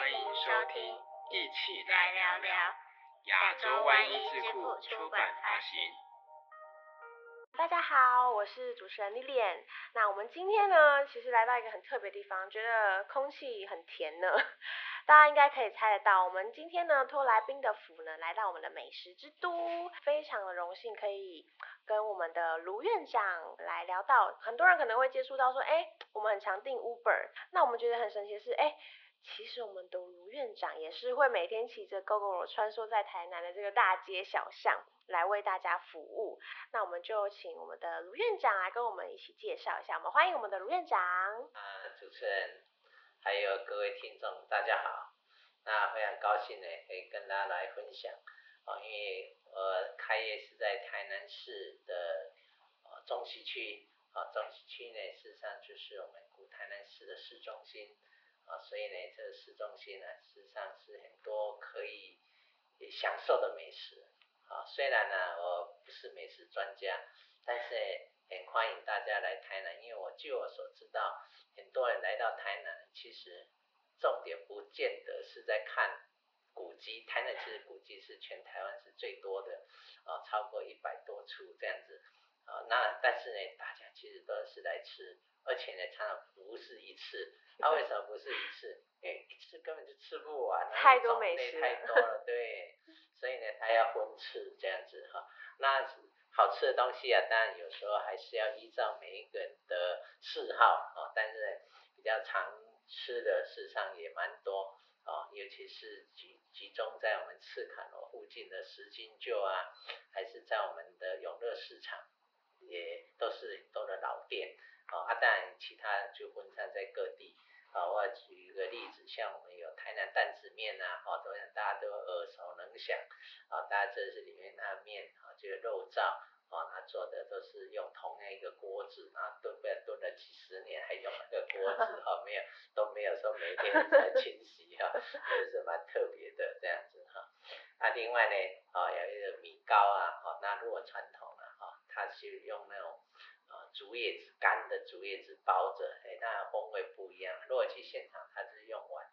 欢迎收听，一起来聊聊。亚洲湾一智库出版发行。大家好，我是主持人 Lilian。那我们今天呢，其实来到一个很特别的地方，觉得空气很甜呢。大家应该可以猜得到，我们今天呢托来宾的福呢，来到我们的美食之都，非常的荣幸可以跟我们的卢院长来聊到。很多人可能会接触到说，哎，我们很常订 Uber，那我们觉得很神奇的是，哎。其实我们的卢院长也是会每天骑着 GoGo 穿梭在台南的这个大街小巷来为大家服务。那我们就请我们的卢院长来跟我们一起介绍一下。我们欢迎我们的卢院长。啊，主持人，还有各位听众，大家好。那非常高兴呢，可以跟大家来分享。啊，因为我开业是在台南市的呃中西区。啊，中西区呢，事实上就是我们古台南市的市中心。啊，所以呢，这个市中心呢，事实上是很多可以享受的美食。啊，虽然呢，我不是美食专家，但是很欢迎大家来台南，因为我据我所知道，很多人来到台南，其实重点不见得是在看古迹，台南其实古迹是全台湾是最多的，啊，超过一百多处这样子。啊，那但是呢，大家其实都是来吃，而且呢，常常不是一次。啊为什么不是一次？因为一次根本就吃不完，太多美食太多了，对。所以呢，他要分吃这样子哈。那好吃的东西啊，当然有时候还是要依照每一个人的嗜好啊。但是比较常吃的，事实上也蛮多啊。尤其是集集中在我们赤坎楼附近的石金旧啊，还是在我们的永乐市场，也都是很多的老店哦啊。当然其他就分散在各地。啊，我举一个例子，像我们有台南担子面呐，哦，都想大家都耳熟能详，啊，大家这是里面那面啊，就是肉燥，啊，他做的都是用同样一个锅子，然后炖不炖了几十年还用那个锅子，哈，没有都没有说每天在清洗哈，这是蛮特别的这样子哈。啊，另外呢，啊，有一个米糕啊，哦，那如果传统它是用那种。竹叶子干的竹叶子包着，哎，那风味不一样。如果去现场，它是用碗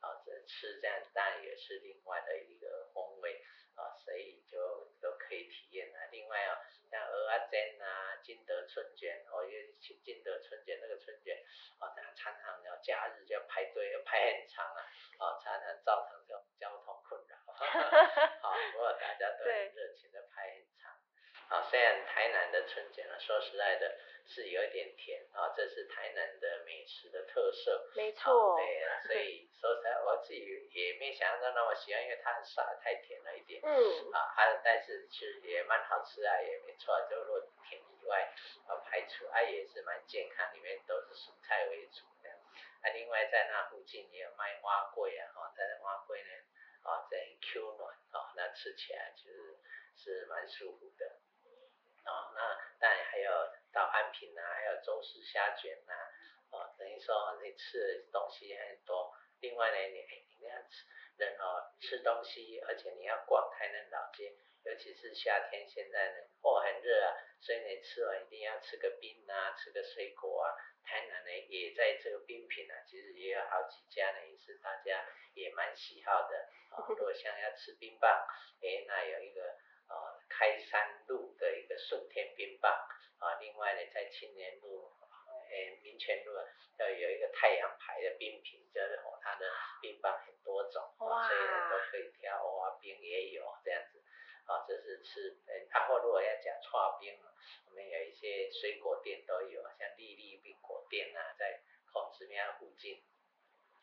啊，这吃这样，当然也是另外的一个风味啊，所以就都可以体验啊。另外啊，像鹅啊煎啊、金德春卷，哦，因为去金德春卷那个春卷啊，常常要假日就要排队，要排很长啊，啊，常常造成这种交通困扰。好，不过大家都很热情的排很长。啊，虽然台南的春卷呢，说实在的，是有一点甜啊，这是台南的美食的特色。没错。对啊，所以 说实在，我自己也没想象到那么喜欢，因为它很傻，太甜了一点。嗯。啊，它但是其实也蛮好吃啊，也没错，就若甜以外，啊排除啊也是蛮健康，里面都是蔬菜为主的。啊，另外在那附近也有卖蛙桂啊，哈，但是蛙桂呢，啊在 Q 暖啊，那吃起来就是是蛮舒服的。哦，那当然还有到安平啊，还有周氏虾卷呐，哦，等于说你吃的东西很多。另外呢，你你要吃人哦吃东西，而且你要逛台南老街，尤其是夏天，现在呢哦很热啊，所以你吃完一定要吃个冰啊，吃个水果啊。台南呢也在这个冰品啊，其实也有好几家呢，也是大家也蛮喜好的。哦，如果想要吃冰棒，哎，那有一个。啊，开山路的一个顺天冰棒啊，另外呢，在青年路，诶，民权路要有一个太阳牌的冰品，就是哦，它的冰棒很多种，所以呢都可以挑，哇，冰也有这样子，啊，这是吃，诶，然后如果要讲串冰，我们有一些水果店都有，像丽丽冰果店啊，在孔子庙附近，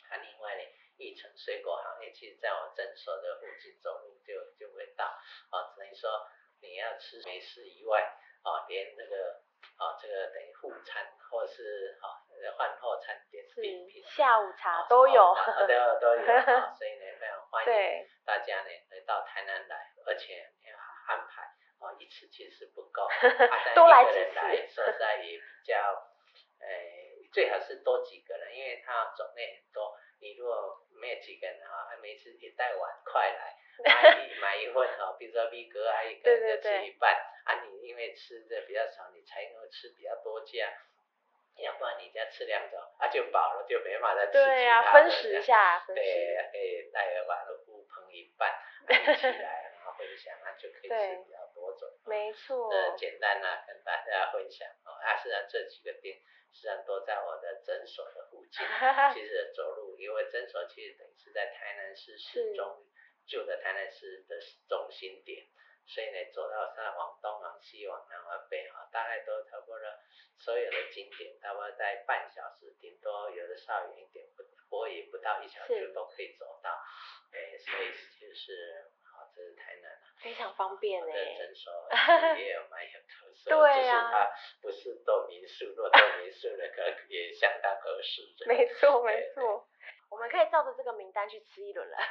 啊，另外呢。一城水果行业，其实在我诊所的附近走路就就会到，啊，等于说你要吃美食以外，啊，连那个啊这个等于副餐或是啊饭后餐点点品，下午茶都有，都有都有啊，所以呢非常欢迎大家呢来到台南来，而且要安排，啊一次其实不够，多来几次，说实在也比较，诶最好是多几个人，因为它种类很多。你如果没有几个人哈，每次也带碗筷来，买一买一份哈，比如说 B 哥啊一个人就吃一半，啊你因为吃的比较少，你才能吃比较多家，要不然你家吃两种，啊就饱了，就没法再吃对呀、其他的分食一下，分对，，可以带着把那乌盆一拌，啊一起来，分享，那就可以对吃比较多种。没错，那简单啊，跟大家分享哦。啊，实际上这几个店实际上都在我的诊所的附近，其实走路，因为诊所其实等于是在台南市市中旧的台南市的中心点，所以呢，走到上往东往西往南往北啊，大概都差不多所有的景点，差不多在半小时，顶多有的稍远一点，不不过也不到一小时都可以走到。哎，所以就是好，这是台南啊。非常方便我的哎，诊所也有蛮有特色，对啊只是它不是做民宿，如果做民宿的，可能也相当合适。没错没错，我们可以照着这个名单去吃一轮了。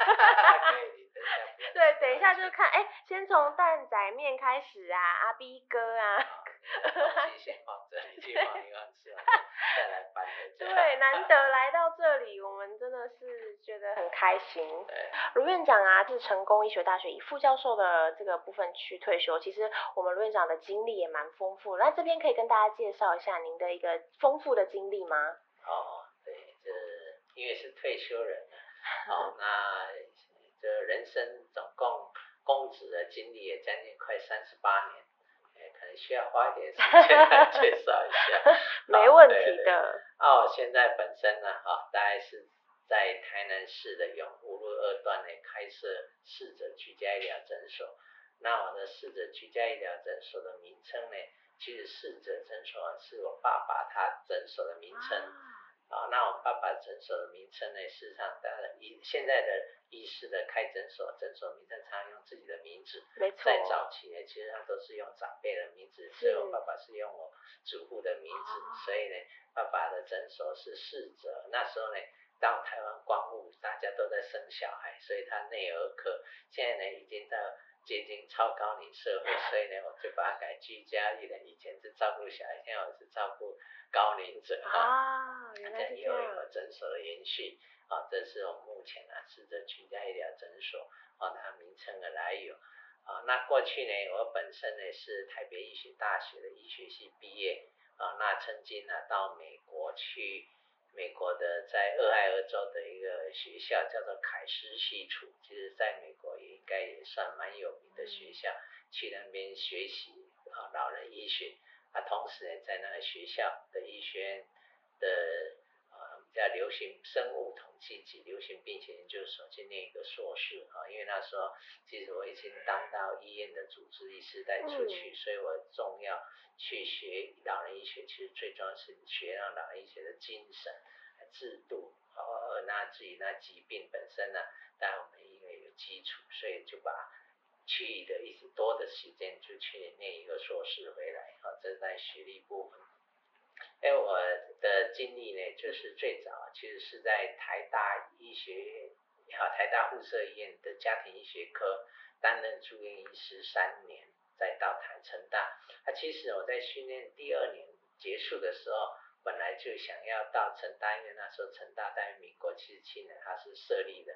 下就看，哎，先从蛋仔面开始啊，阿 B 哥啊，先放这里，去放一放，吃完再来搬。对，难得 来到这里，我们真的是觉得很开心。对。卢院长啊，是成功医学大学以副教授的这个部分去退休。其实我们卢院长的经历也蛮丰富，那这边可以跟大家介绍一下您的一个丰富的经历吗？哦，对，这因为是退休人了，哦，那这人生总共公职的经历也将近快三十八年，哎，可能需要花一点时间来介绍一下。没问题的，哦，现在本身呢，哈、大概是在台南市的永福路二段呢开设逝者居家医疗诊所。那我的逝者居家医疗诊所的名称呢，其实逝者诊所是我爸爸他诊所的名称。啊，那我爸爸诊所的名称呢，事实上，当然医现在的医师的开诊所，诊所名称常用自己的名字，没错，在早期呢，其实他都是用长辈的名字，所以我爸爸是用我祖父的名字，哦所以呢，爸爸的诊所是逝者。那时候呢，到台湾光复，大家都在生小孩，所以他内儿科，现在呢已经到接近超高龄社会，所以呢，我就把它改居家医疗。以前是照顾小孩，现在我是照顾高龄者哈。啊，原来是这这又有样，诊所的延续啊，这是我们目前啊试着居家医疗诊所啊它名称的来由啊。那过去呢，我本身呢是台北医学大学的医学系毕业啊，那曾经呢到美国去，美国的在俄亥俄州的一个学校叫做凯斯西楚，其实在美国也应该也算蛮有名的学校，去那边学习啊老人医学啊，同时呢在那个学校的医学院的呃叫流行生物统计及流行病学研究所去念一个硕士啊，因为那时候其实我已经当到医院的主治医师带出去，所以我重要去学老人医学，其实最重要是学让老人医学的精神、制度，哦，那至于那疾病本身呢，当然我们因为有基础，所以就把去的一些多的时间就去念一个硕士回来，啊，这是在学历部分。哎，我的经历呢，就是最早其实是在台大医学院，好台大附设医院的家庭医学科担任住院医师三年，再到台成大。啊，其实我在训练第二年结束的时候，本来就想要到成大，因为那时候成大在民国七十七年它是设立的。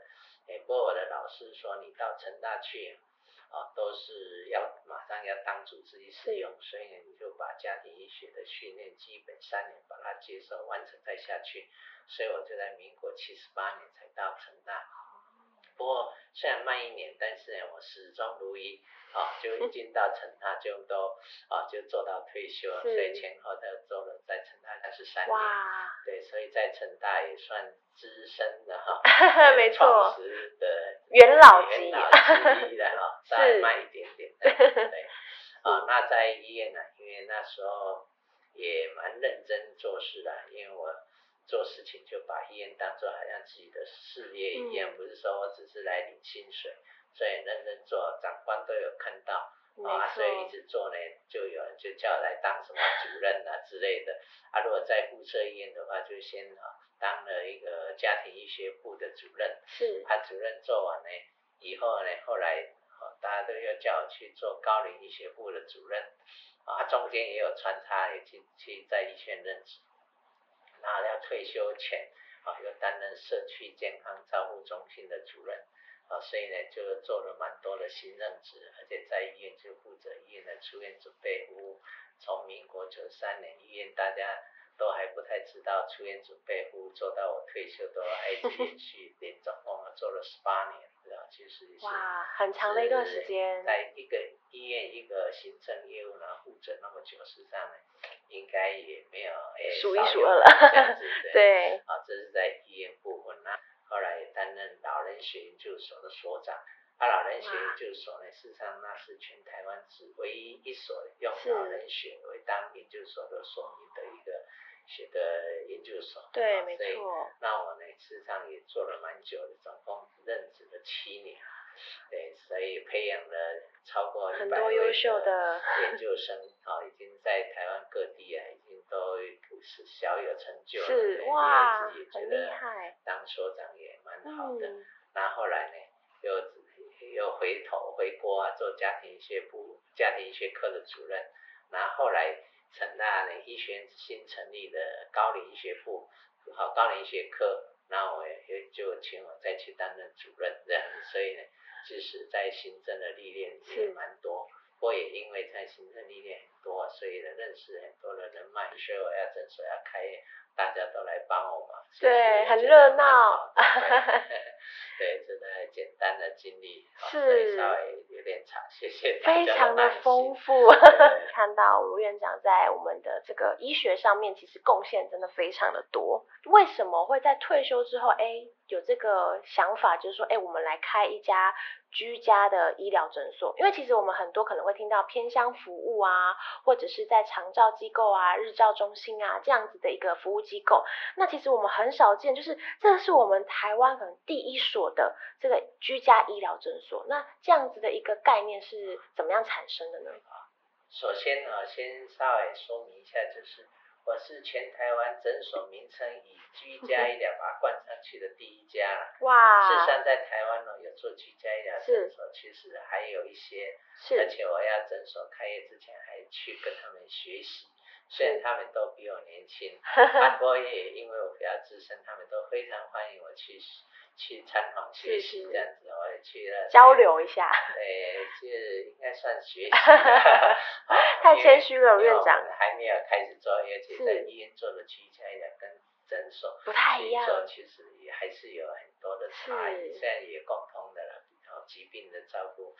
哎，不过我的老师说你到成大去。啊都是要马上要当主治医师用，所以，你就把家庭医学的训练基本三年把它接受完成再下去，所以我就在民国七十八年才到成大。不过虽然慢一年，但是呢，我始终如一啊，就已经到成大就都啊就做到退休，所以前后都做了在成大三十三年。哇，对，所以在成大也算资深的哈，没错。创始的元老级。的哈，再慢一点点对。啊，那在医院呢，因为那时候也蛮认真做事的，因为我做事情就把医院当做好像自己的事业一样，嗯不是说我只是来领薪水，所以认真做，长官都有看到。啊，所以一，直做呢，就有人就叫我来当什么主任啊之类的。啊，如果在附设医院的话，就先啊当了一个家庭医学部的主任。是，啊，主任做完呢，以后呢，后来啊大家都要叫我去做高龄医学部的主任。啊，中间也有穿插，也去去在医院任职。啊要退休前啊，又担任社区健康照护中心的主任。啊，所以呢，就做了蛮多的新任职，而且在医院就负责医院的出院准备屋。从民国九三年医院大家都还不太知道出院准备户做到我退休都一直连续连总共做了十八年，对吧？其实哇，很长的一段时间，在一个医院一个行政业务然后负责那么久，实际上呢，应该也没有诶数一数二了，这样子 对。啊，这是在医院部分那后来也担任老人学研究所的所长。啊，老人学研究所呢，事实上那是全台湾只唯一一所用老人学为当研究所的所名的一个学的研究所。对，没错。那我呢，事实上也做了蛮久的，总共任职了七年。对，所以培养了超过很多优秀的研究生，啊，已经在台湾各地啊，已经都是小有成就。是哇，很厉害。当所长也蛮好的。那后来呢，又。又回头回国啊，做家庭医学部家庭医学科的主任，然后后来成大呢医学院新成立的高龄医学部，好高龄医学科，那我也就请我再去担任主任这样，所以呢，即使在行政的历练也蛮多，我也因为在行政历练很多，所以呢认识很多的人脉，所以我要诊所要开业，大家都来帮我嘛，对，很热闹。对，真的简单的经历，是稍微有点长，谢谢非常的丰富，看到卢院长在我们的这个医学上面，其实贡献真的非常的多。为什么会在退休之后，哎，有这个想法，就是说，哎，我们来开一家居家的医疗诊所？因为其实我们很多可能会听到偏乡服务啊，或者是在长照机构啊、日照中心啊这样子的一个服务机构。那其实我们很少见，就是这是我们台湾可能第一所的这个居家医疗诊所。那这样子的一个概念是怎么样产生的呢？首先呢，先稍微说明一下，就是。我是全台湾诊所名称以居家医疗把它冠上去的第一家了。哇！事实上，在台湾呢，有做居家医疗诊所，其实还有一些。是。而且我要诊所开业之前，还去跟他们学习。虽然他们都比我年轻，不过也因为我比较资深，他们都非常欢迎我去去参访学习这样子，我也去了交流一下。对，这应该算学习。太谦虚了，院长。还没有开始做，而且在医院做的居家也跟诊所不太一样，其实也还是有很多的差异。虽然也共通的了，然后疾病的照顾，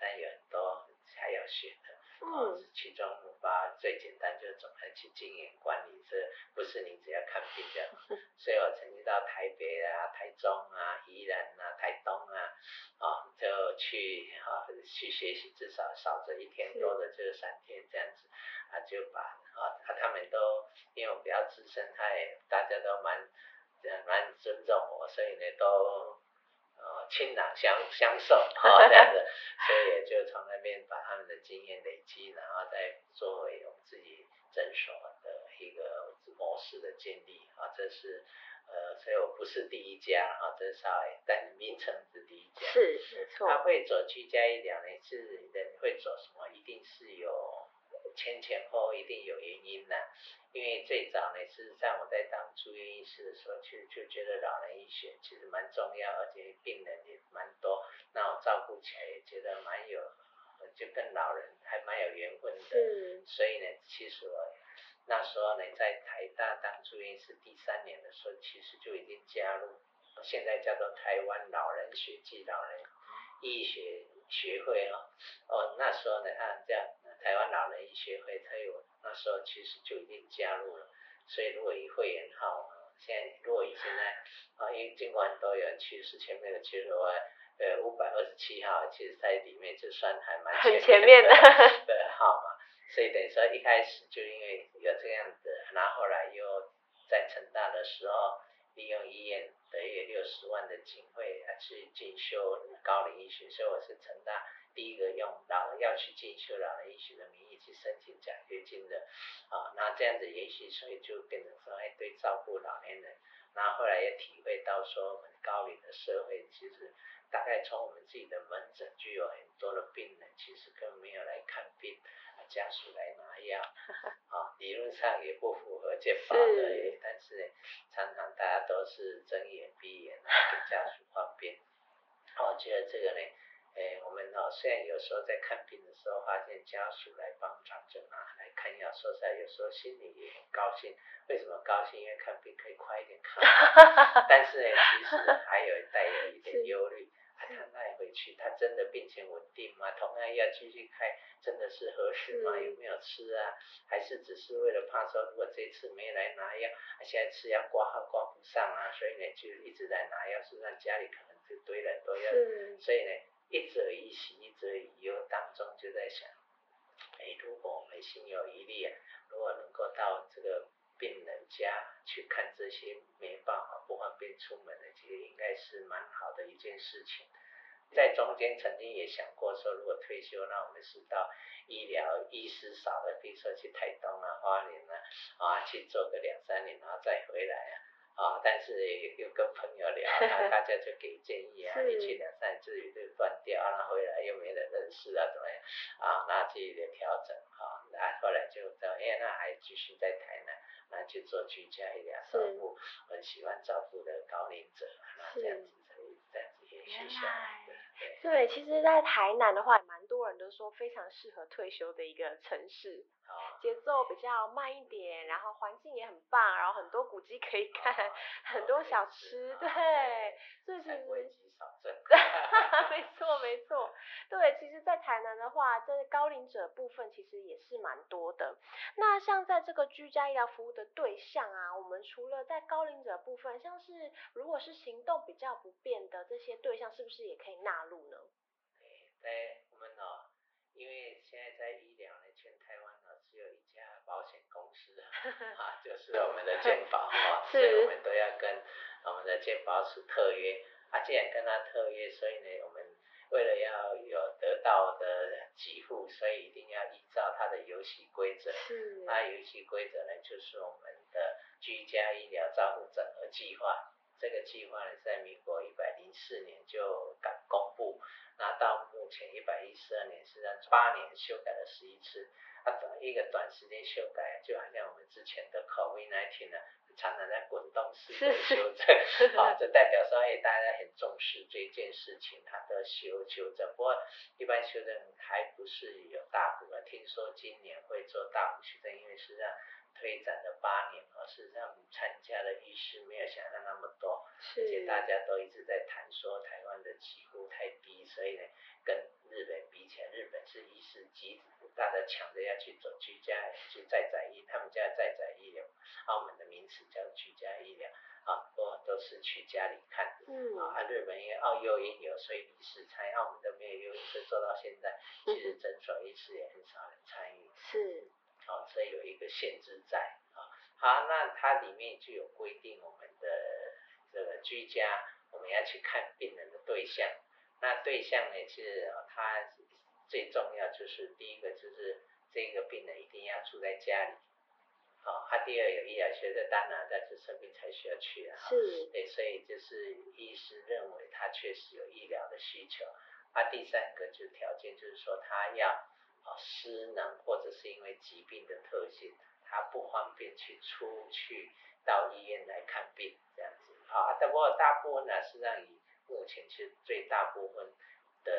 但有很多还要学的。嗯，其中把最简单就是怎么去经营管理，这不是你只要看病这样。所以我曾经到台北啊、台中啊、宜兰啊、台东啊，啊，就去啊去学习，至少少则一天，多的就是三天这样子，啊就把啊他们都因为我比较资深，他也大家都蛮蛮尊重我，所以呢都。呃，倾囊相相授，哈 这样子，所以也就从那边把他们的经验累积，然后再作为我们自己诊所的一个模式的建立，啊，这是呃，所以我不是第一家，啊，这是稍微，但名称是第一家，是是错。他会走居家医疗呢，是人会走什么？一定是有。前前后后一定有原因的，因为最早呢，事实上我在当住院医师的时候，其实就觉得老人医学其实蛮重要，而且病人也蛮多，那我照顾起来也觉得蛮有，就跟老人还蛮有缘分的。所以呢，其实我那时候呢，在台大当住院医师第三年的时候，其实就已经加入，现在叫做台湾老人学暨老人医学学会哦。哦，那时候呢，他这样。台湾老人医学会，他有那时候其实就已经加入了，所以如果以会员号，现在如果以现在啊，因为尽管都有人去世，前面的其实我呃五百二十七号，其实在里面就算还蛮前面的 的号码，所以等于说一开始就因为有这样子，然后后来又在成大的时候，利用医院的约六十万的经费啊去进修高龄医学，所以我是成大。第一个用老人要去进修老人医学的名义去申请奖学金的，啊，那这样子也许所以就变成说，哎，对照顾老年人，那后来也体会到说，我们高龄的社会其实大概从我们自己的门诊就有很多的病人，其实根本没有来看病，家属来拿药，啊，理论上也不符合健保的，但是，常常大家都是睁眼闭眼啊，给家属方便，我觉得这个呢。诶，我们哦，虽然有时候在看病的时候发现家属来帮长者拿来看药，说实在有时候心里也很高兴。为什么高兴？因为看病可以快一点看。但是呢，其实还有带有一点忧虑。他带回去，他真的病情稳定吗？同样要继续开，真的是合适吗？有没有吃啊？还是只是为了怕说，如果这次没来拿药，现在吃药挂号挂不上啊，所以呢就一直在拿药，是让家里可能就堆了很多药，所以呢一则一喜，一则一忧当中就在想，哎，如果我们心有余力啊，如果能够到这个。病人家去看这些没办法不方便出门的，其实应该是蛮好的一件事情。在中间曾经也想过说，如果退休，那我们是到医疗医师少的，比如说去台东啊、花莲啊，啊去做个两三年，然后再回来啊。啊，但是有跟朋友聊，那 大家就给建议啊，一去两三年自己就断掉，然后回来又没人认识啊，怎么样？啊，那自己的调整啊，那后来就到，哎，那还继续在台南。那去做居家医疗照顾，很喜欢照顾的高龄者，那这样子这样子延续下来。对，其实，在台南的话，蛮多人都说非常适合退休的一个城市，节奏比较慢一点，然后环境也很棒，然后很多古迹可以看，很多小吃，对，所以其实。没错没错，对，其实，在台南的话，这高龄者部分其实也是蛮多的。那像在这个居家医疗服务的对象啊，我们除了在高龄者部分，像是如果是行动比较不便的这些对象，是不是也可以纳入呢？对，我们哦，因为现在在医疗呢，全台湾呢只有一家保险公司啊，就是我们的健保 啊，所以我们都要跟我们的健保署特约。啊，既然跟他特约，所以呢，我们为了要有得到的给付，所以一定要依照他的游戏规则。是。那游戏规则呢，就是我们的居家医疗照护整合计划。这个计划呢，在民国一百零四年就敢公布，那到目前一百一十二年，是在八年修改了十一次。啊，短一个短时间修改，就好像我们之前的 COVID-19 呢。常常在滚动式的修正，啊，这代表说，哎，大家很重视这件事情，它的修修正。不过，一般修正还不是有大幅的，听说今年会做大幅修正，因为实际上推展了八年而，事实上参加的医师没有想象那么多，而且大家都一直在谈说台湾的起步太低，所以呢，跟日本比起来，日本是医师极大的抢着要去走居家去再宅医，他们家再宅医疗，澳门的名词叫居家医疗，啊，都都是去家里看，嗯，啊，日本因为澳幼医有，所以医师参与，澳门都没有幼医，所以做到现在，其实诊所医师也很少人参与，是，啊，所以有一个限制在，啊，好，那它里面就有规定我们的这个居家，我们要去看病人的对象。那对象呢是，他最重要就是第一个就是这个病人一定要住在家里，好，他第二有医疗学的当然在这生病才需要去啊，是，对，所以就是医师认为他确实有医疗的需求，啊，第三个就是条件就是说他要啊失能或者是因为疾病的特性，他不方便去出去到医院来看病这样子，好，不过大部分呢是让以目前其实最大部分的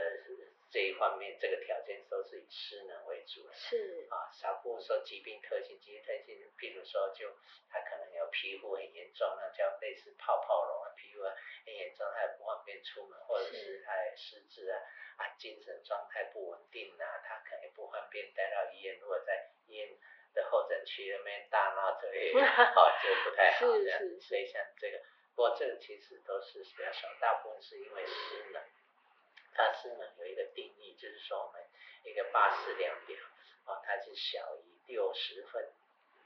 方面，这个条件都是以失能为主。是啊，少部分说疾病特性，疾病特性，譬如说就他可能有皮肤很严重，那叫类似泡泡龙啊，皮肤很严重，他也不方便出门，或者是他失智啊，啊精神状态不稳定啊，他可能不方便带到医院，如果在医院的候诊区那边大闹这里，哦就不太好这样，所以像这个。不过这个其实都是比较少，大部分是因为失能。它是呢有一个定义，就是说我们一个巴氏量表，啊，它是小于六十分，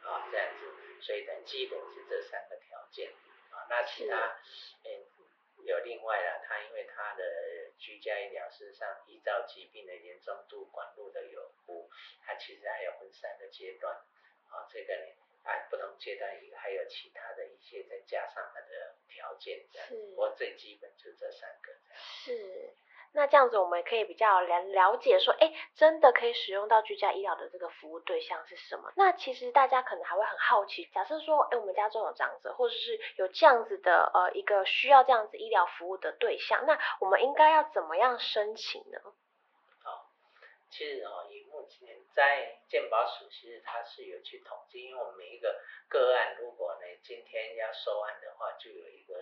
啊，这样子，所以呢，基本是这三个条件，啊，那其他，嗯，有另外了，它因为它的居家医疗，事实上依照疾病的严重度、管路的有无，它其实还有分三个阶段，啊，这个呢。啊，不同阶段也还有其他的一些，再加上它的条件这样。我最基本就这三个这样。是。那这样子我们可以比较了了解说，哎，真的可以使用到居家医疗的这个服务对象是什么？那其实大家可能还会很好奇，假设说，哎，我们家中有长者，或者是有这样子的呃一个需要这样子医疗服务的对象，那我们应该要怎么样申请呢？其实哦，以目前在健保署，其实它是有去统计，因为我们每一个个案，如果呢今天要收案的话，就有一个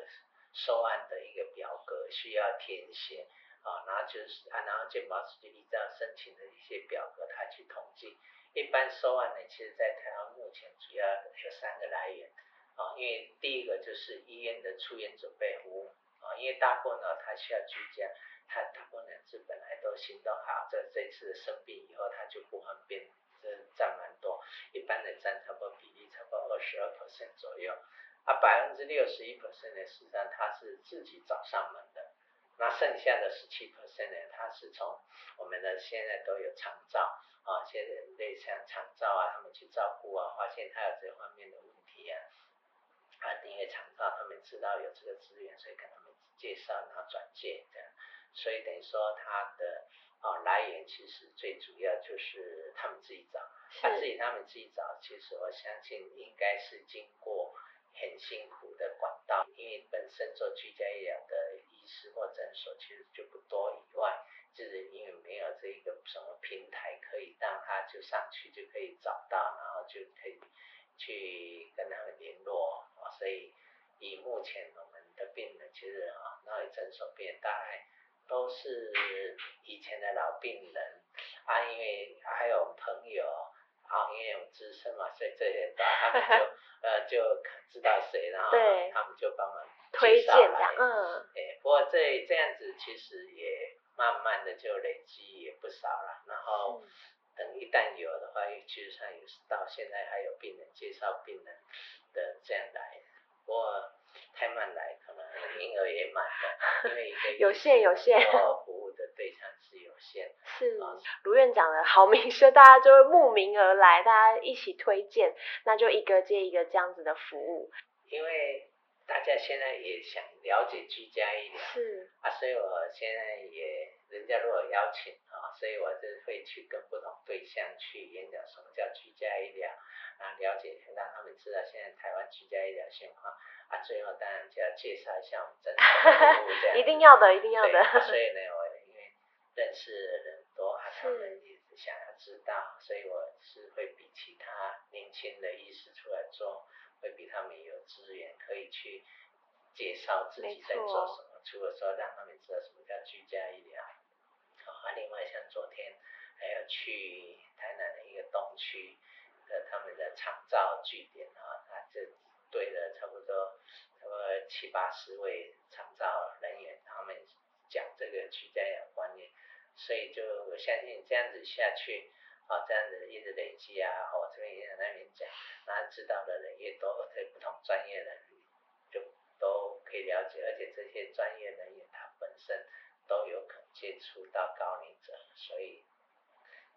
收案的一个表格需要填写啊，然后就是啊，然后健保署就依照申请的一些表格，他去统计。一般收案呢，其实在台湾目前主要有三个来源啊，因为第一个就是医院的出院准备服务啊，因为大部分呢，他需要居家。他大部分人是本来都行动好，这这次生病以后他就不方便，这占蛮多，一般的占差不多比例差不多二十二 percent 左右，啊百分之六十一 percent 呢，实际上他是自己找上门的，那剩下的十七 percent 呢，他是从我们的现在都有长照啊，现在类像长照啊，他们去照顾啊，发现他有这方面的问题啊，啊因为长照他们知道有这个资源，所以跟他们介绍然后转介这样。所以等于说他的啊来源其实最主要就是他们自己找，他自己他们自己找，其实我相信应该是经过很辛苦的管道，因为本身做居家医疗的医师或诊所其实就不多，以外就是因为没有这一个什么平台可以让他就上去就可以找到，然后就可以去跟他们联络啊，所以以目前我们的病人其实啊，那里诊所病人大概。都是以前的老病人啊，因为还有朋友啊，因为有资深嘛，所以这些他们就呃就知道谁，然后他们就帮忙推荐来，嗯，哎，不过这这样子其实也慢慢的就累积也不少了，然后等一旦有的话，其实上也是到现在还有病人介绍病人的这样来，不过。太慢来，可能名额也满了，因为一个 有限有限，服务的对象是有限。是，卢院长的好名声，大家就会慕名而来，大家一起推荐，那就一个接一个这样子的服务。因为大家现在也想了解居家医疗，是啊，所以我现在也，人家如果邀请啊，所以我就会去跟不同对象去演讲什么叫居家医疗，啊，了解让他们知道现在台湾居家医疗现况。啊，最后当然就要介绍一下我们诊所服务这样。一定要的，一定要的。所以呢，我因为认识的人多，他们也想要知道，所以我是会比其他年轻的医师出来做，会比他们有资源可以去介绍自己在做什么。除了说让他们知道什么叫居家医疗，啊，另外像昨天还有去台南的一个东区的他们的厂造据点啊，他这。对了，差不多，差不多七八十位厂造人员，他们讲这个居家养观念，所以就我相信这样子下去，啊，这样子一直累积啊，哦，这边也在那边讲，那知道的人越多，这不同专业人就都可以了解，而且这些专业人员他本身都有可能接触到高龄者，所以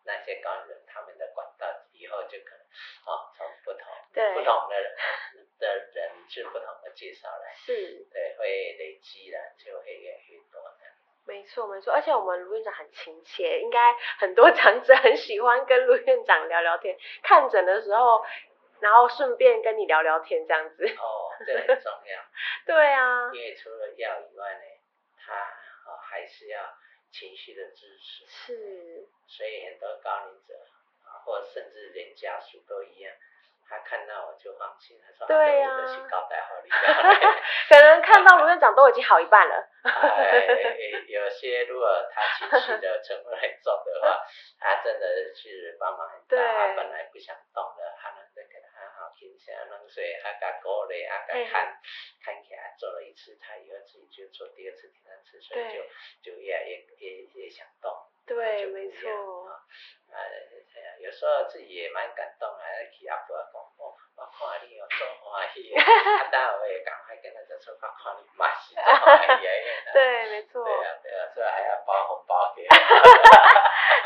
那些高龄人他们的管道以后就可能，啊，从不同不同的。的人是不同的介绍来，是，对，会累积的，错没错，而且我们卢院长很亲切，应该很多长者很喜欢跟卢院长聊聊天，看诊的时候，然后顺便跟你聊聊天这样子。哦，这很重要。对啊。因为除了药以外呢，他哦还是要情绪的支持。是。所以很多高龄者啊，或甚至连家属都一样。他看到我就放心，他说：“对呀，可能看到卢院长都已经好一半了。哎，有些如果他情绪的成分很重的话，他真的是帮忙很大。他本来不想动的，他能再给他好停下冷水，他给鼓励，他给看看起来做了一次，他以后自己就做第二次、第三次，所以就就越来越越越想动。对，没错。呃，有时候自己也蛮感动啊，去阿婆讲，哦，我看你哦，真欢喜，啊，当然我也赶快跟他讲说，我看你嘛是做欢喜的。对，没错。对啊，对啊，所以还要包红包给。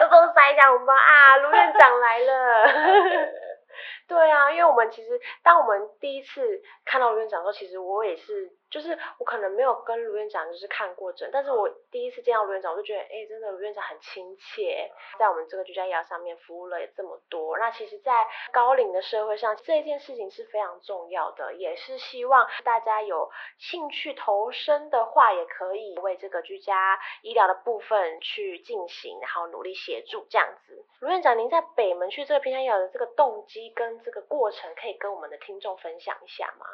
都 都塞一下红包啊，卢院长来了。对啊，因为我们其实，当我们第一次看到卢院长的时候，其实我也是就是我可能没有跟卢院长就是看过诊，但是我第一次见到卢院长，我就觉得，哎，真的卢院长很亲切，在我们这个居家医疗上面服务了也这么多。那其实，在高龄的社会上，这件事情是非常重要的，也是希望大家有兴趣投身的话，也可以为这个居家医疗的部分去进行，然后努力协助这样子。卢院长，您在北门去这个偏乡医疗的这个动机跟这个过程，可以跟我们的听众分享一下吗？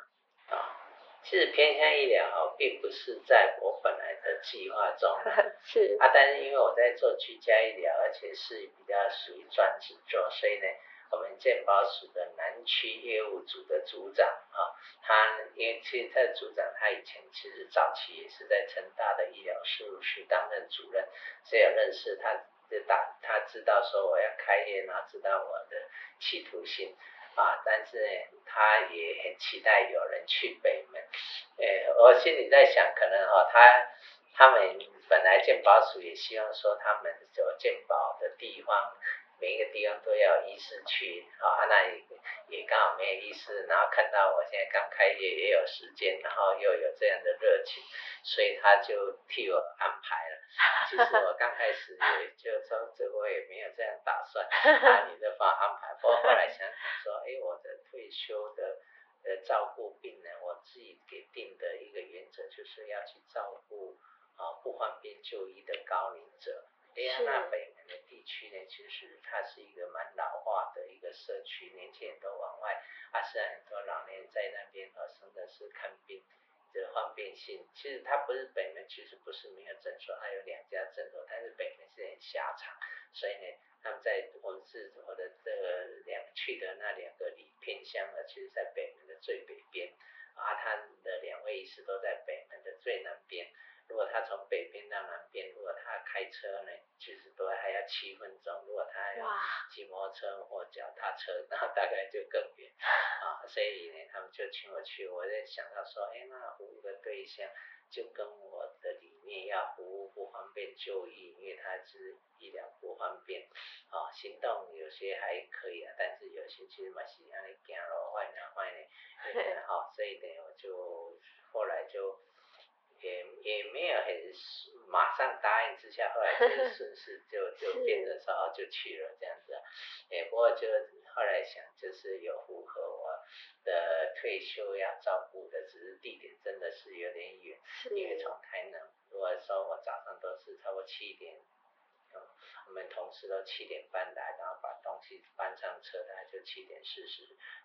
啊。其实偏向医疗哈，并不是在我本来的计划中，是啊，但是因为我在做居家医疗，而且是比较属于专职做，所以呢，我们健保署的南区业务组的组长啊，他因为其实他的组长他以前其实早期也是在成大的医疗事务室担任主任，所以有认识他，就打他知道说我要开业，然后知道我的企图心。啊，但是，他也很期待有人去北门。诶，我心里在想，可能哈，他他们本来鉴宝署也希望说，他们所鉴宝的地方。每一个地方都要有医师去，啊，那也也刚好没有医师，然后看到我现在刚开业也有时间，然后又有这样的热情，所以他就替我安排了。其实我刚开始也就说，这我也没有这样打算，按，你就帮我安排。不过后来想想说，哎，我的退休的呃照顾病人，我自己给定的一个原则就是要去照顾啊不方便就医的高龄者。哎呀，那北门的地区呢，其实它是一个蛮老化的一个社区，年轻人都往外，啊，是很多老年人在那边啊，真的是看病的方便性。其实它不是北门，其实不是没有诊所，它有两家诊所，但是北门是很狭长，所以呢，他们在我们是我的这个两去的那两个里偏乡呢，其实在北门的最北边，啊，他的两位医师都在北门的最南边。如果他从北边到南边，如果他开车呢，其实都还要七分钟。如果他要骑摩托车或脚踏车，那大概就更远啊。所以呢，他们就请我去。我在想到说，哎，那服务的对象就跟我的理念要服务不方便就医，因为他是医疗不方便啊，行动有些还可以啊，但是有些其实嘛是安尼行路坏呢坏呢，好，所以呢我就后来就。也也没有很马上答应之下，后来就 顺势就就变成说就去了这样子，也不过就后来想就是有符合我的退休要照顾的，只是地点真的是有点远，因为从台南，如果说我早上都是超过七点。我们同事都七点半来，然后把东西搬上车，大概就七点四十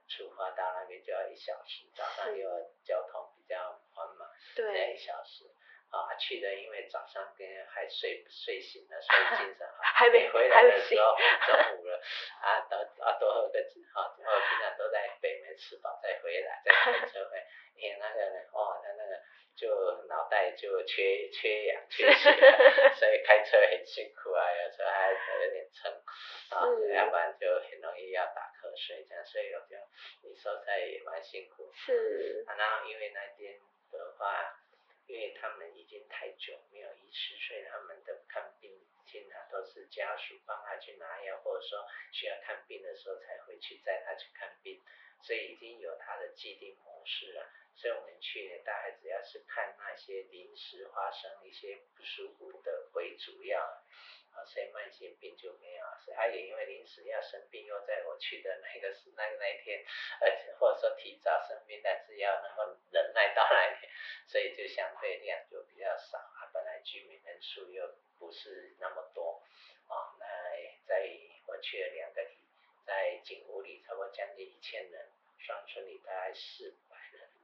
出发，到那边就要一小时。早上又交通比较繁忙，对，一小时。啊，去的因为早上跟还睡睡醒了，所以精神好。还没回来的时候中午了，啊，都啊多喝个哈，然后平常都在北门吃饱再回来，再开车回。因为那个呢，哦，他那个。就脑袋就缺缺氧缺血，所以开车很辛苦啊，有时候还有点撑，啊，要不然就很容易要打瞌睡这样，所以我就你说在也蛮辛苦。是。啊，然后因为那边的话，因为他们已经太久没有医师，所以他们的看病经常都是家属帮他去拿药，或者说需要看病的时候才回去载他去看病，所以已经有他的既定模式了。所以我们去年大概只要是看那些临时发生一些不舒服的为主要，啊，所以慢性病就没有。所以他也因为临时要生病，又在我去的那个是那个那一天，而且或者说提早生病，但是要能够忍耐到那一天，所以就相对量就比较少。啊，本来居民人数又不是那么多，啊，那在我去了两个里，在景湖里差不多将近一千人，双村里大概四。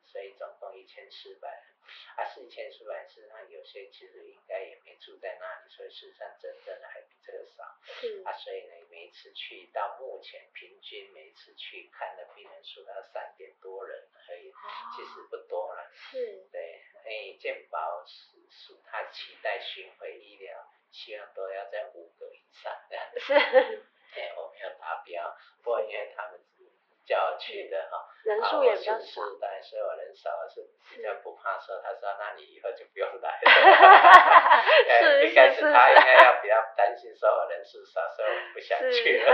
所以总共一千四百人，啊，是一千四百人，事实上有些其实应该也没住在那里，所以事实上真正的还比这个少。是。啊，所以呢，每一次去到目前平均每一次去看的病人数要三点多人而已，其实不多了。是。对，哎，健保署署他期待巡回医疗，希望都要在五个以上。是。哎，我们要达标，不过因为他们。叫去的哈，人数也比较少，但是我人少是比较不怕说，他说那你以后就不用来了。是 应该是他应该要比较担心说我人数少，所以我不想去了。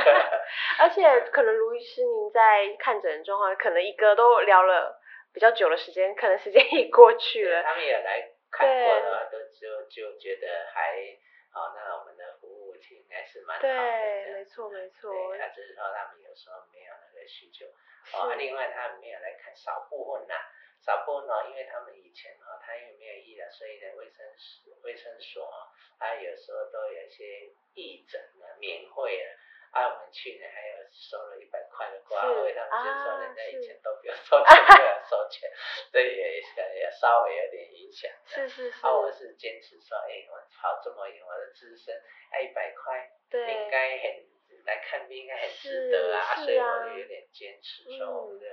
而且可能卢医师您在看诊中啊，可能一个都聊了比较久的时间，可能时间已过去了。他们也来看过的话，都就就觉得还好，那我们的应该是蛮好的。对，没错没错。对，他只是说他们有时候没有那个需求。哦，另外他们没有来看少部分呐，少部分哦，因为他们以前哦，他因为没有医疗，所以呢，卫生所卫生所哦，他有时候都有一些义诊啊免费的。啊，我们去年还有收了一百块的挂位，他们就说人家以前都不用收钱，不要收钱，这也也稍微有点影响。是是是。啊，我是坚持说，哎，我跑这么远，我的资深，啊一百块，应该很来看病应该很值得啊，所以我就有点坚持说，我们的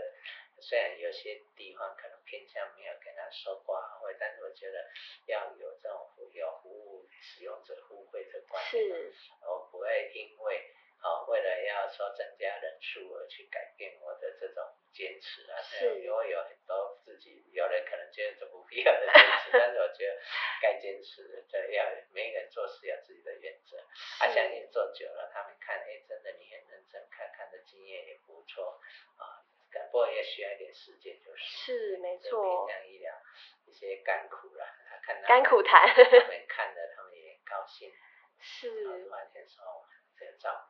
虽然有些地方可能偏向没有给他收挂位，但是我觉得要有这种有服务使用者互惠的观念，我不会因为。好，为了要说增加人数而去改变我的这种坚持啊，因为有很多自己有人可能觉得这不必要的坚持，但是我觉得该坚持的要每个人做事要自己的原则。啊，相信做久了，他们看，哎，真的你很认真，看看的经验也不错啊，不过也需要一点时间，就是。是，没错。像医疗一些甘苦了，看到甘苦谈，他们看的他们也高兴。是。完全说。的照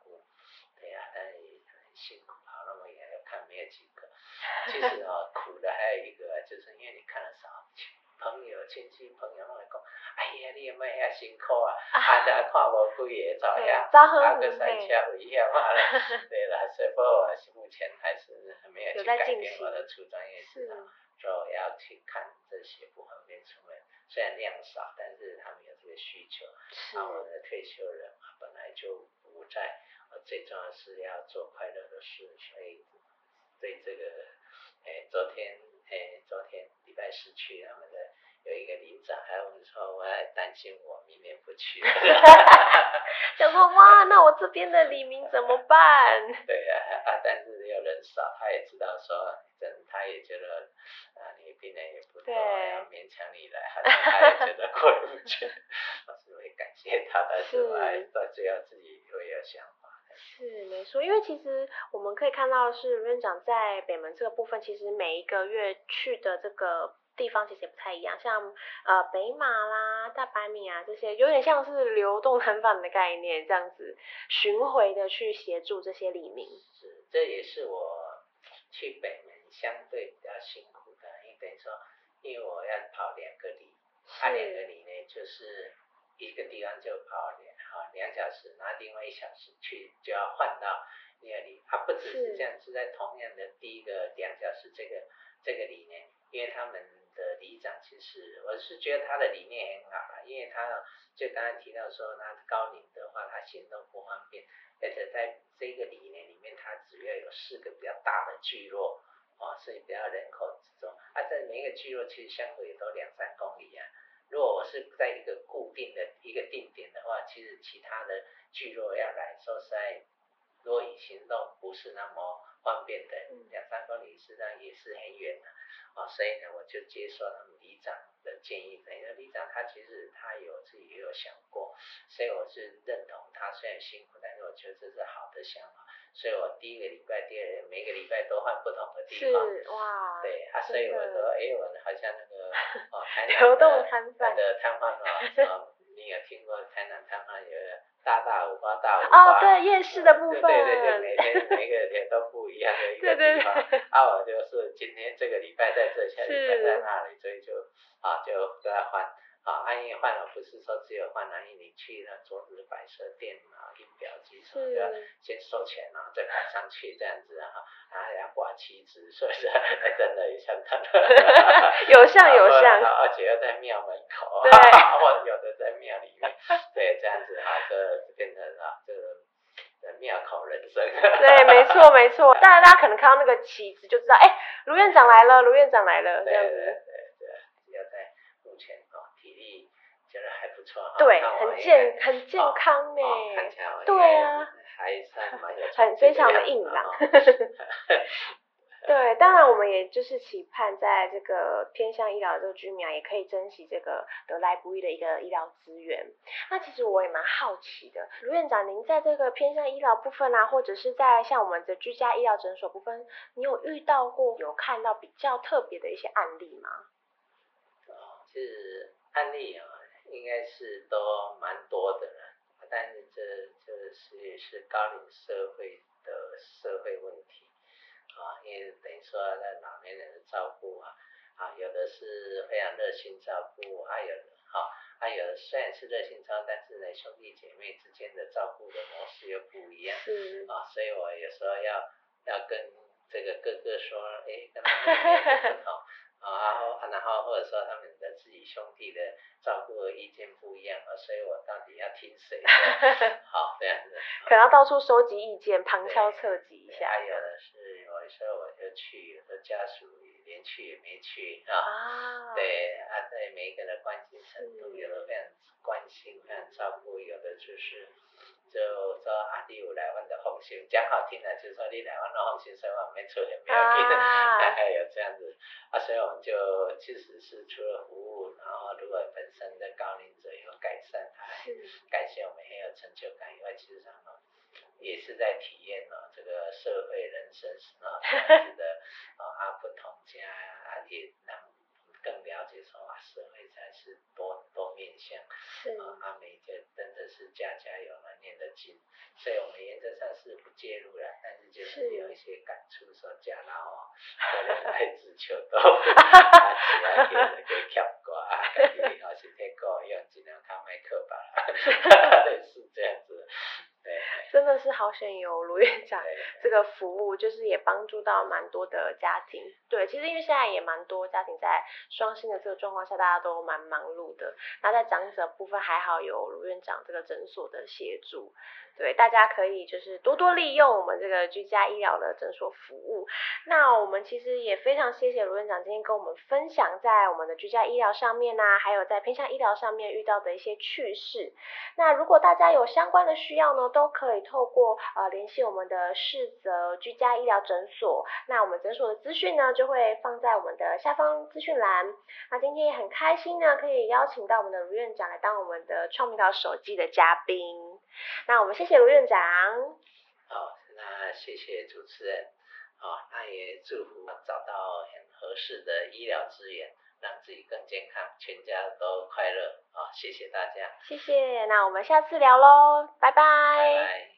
顾，对呀，但也很辛苦，跑那么远要看没有几个。其实哦，苦的还有一个，就是因为你看的少，朋友、亲戚、朋友拢会讲，哎呀，你有没遐辛苦啊？啊，在看无几个照样，啊，个赛车危险 嘛嘞。对啦，所以我目前还是没有去改变我的初专业知道，说要去看这些不方便出门，虽然量少，但是他们有这个需求。啊，我的退休人嘛，本来就。不在，最重要是要做快乐的事，所以对这个，哎，昨天，哎，昨天礼拜四去他们的有一个领长，还问说我还担心我明年不去，想说哇，那我这边的李明怎么办？对啊，啊，但是有人少，他也知道说，真他也觉得啊，你病人也不多，要勉强你来，他也觉得过不去，我是会感谢他，但是我还到最后自己会有想法。是没错，因为其实我们可以看到是院长在北门这个部分，其实每一个月去的这个地方其实也不太一样，像呃北马啦、大白米啊这些，有点像是流动摊贩的概念，这样子巡回的去协助这些黎民。是，这也是我去北门相对比较辛苦的，因为等于说，因为我要跑两个里，啊两个里呢就是一个地方就跑两。啊，两小时，然后另外一小时去就要换到那里，它不只是这样，是在同样的第一个两小时这个这个里面，因为他们的里长其实我是觉得他的理念很好啦，因为他就刚才提到说，他高龄的话，他行动不方便，而且在这个里面里面，它主要有四个比较大的聚落，所以比较人口之中，啊，在每一个聚落其实相隔也都两三公里啊。如果我是在一个固定的一个定点的话，其实其他的聚落要来说实在，如果以行动不是那么方便的，两三公里实际上也是很远的，啊，所以呢，我就接受他们里长的建议，因为李长他其实他有自己也有想过，所以我是认同他虽然辛苦，但是我觉得这是好的想法。所以我第一个礼拜、第二每个礼拜都换不同的地方。是哇。对啊，所以我说，哎，我好像那个哦，台南的摊贩哦，你有听过台南摊贩有个大大五花大五花？哦，对，夜市的部分。对对对，每天每个天都不一样的一个地方。啊，我就是今天这个礼拜在这，下礼拜在那里，所以就啊就都要换。啊，安逸换了，不是说只有换安逸，你去那桌子摆设电脑、印表机什么的，先收钱啊，再摆上去这样子哈，还要挂旗子，是不是？真的也像他有像 有像，而且要在庙门口，对，或有的在庙里面，对，这样子哈，就变成啊，这个庙口人生。对，没错没错，当然大家可能看到那个旗子就知道，哎，卢院长来了，卢院长来了，这样子。对，很健很健康呢，对啊，还算蛮有，很非常的硬朗，们也就是期盼在这个偏向医疗的这个居民啊，也可以珍惜这个得来不易的一个医疗资源。那其实我也蛮好奇的，卢院长，您在这个偏向医疗部分啊，或者是在像我们的居家医疗诊所部分，你有遇到过有看到比较特别的一些案例吗？哦，其实案例啊，应该是都蛮多的，但是这这是也是高龄社会的社会问题啊，因为等于说在老年人的照顾啊，啊有的是非常热心照顾，还有哈，还有虽然是热心照顾，但是呢兄弟姐妹之间的照顾的模式又不一样，是啊，所以我有时候要要跟这个哥哥说，哎，跟他妹妹不同。啊，然后，然后或者说他们的自己兄弟的照顾的意见不一样啊，所以我到底要听谁的？好，这样子。可能要到处收集意见，旁敲侧击一下。还有的是，有时候我就去，有的家属连去也没去啊。啊。对，啊，对每一个人的关心程度，有的非常关心，非常照顾，有的就是。就说啊，你有来我的放心，讲好听的，就是说你来我的放心，所以我没出也，没有给，还有这样子，啊，所以我们就其实是除了服务，然后如果本身的高龄者有改善，还感谢我们很有成就感以外，其实上呢，也是在体验了这个社会人生 啊这样子的啊不同家啊也让。更了解说啊，社会才是多多面向，啊，阿美就真的是家家有难念的经，所以我们原则上是不介入了，但是就是有一些感触说，家老哦，可能爱自求多，啊，只要给那个强过啊，哦，身体够用，尽量看麦克吧，好险有卢院长这个服务，就是也帮助到蛮多的家庭。对，其实因为现在也蛮多家庭在双薪的这个状况下，大家都蛮忙碌的。那在长者部分还好有卢院长这个诊所的协助。对，大家可以就是多多利用我们这个居家医疗的诊所服务。那我们其实也非常谢谢卢院长今天跟我们分享在我们的居家医疗上面呢，还有在偏向医疗上面遇到的一些趣事。那如果大家有相关的需要呢，都可以透过呃联系我们的世泽居家医疗诊所。那我们诊所的资讯呢，会放在我们的下方资讯栏。那今天也很开心呢，可以邀请到我们的卢院长来当我们的创明岛手机的嘉宾。那我们谢谢卢院长。好，那谢谢主持人。好，那也祝福找到很合适的医疗资源，让自己更健康，全家都快乐。好，谢谢大家。谢谢，那我们下次聊喽，拜拜。拜拜。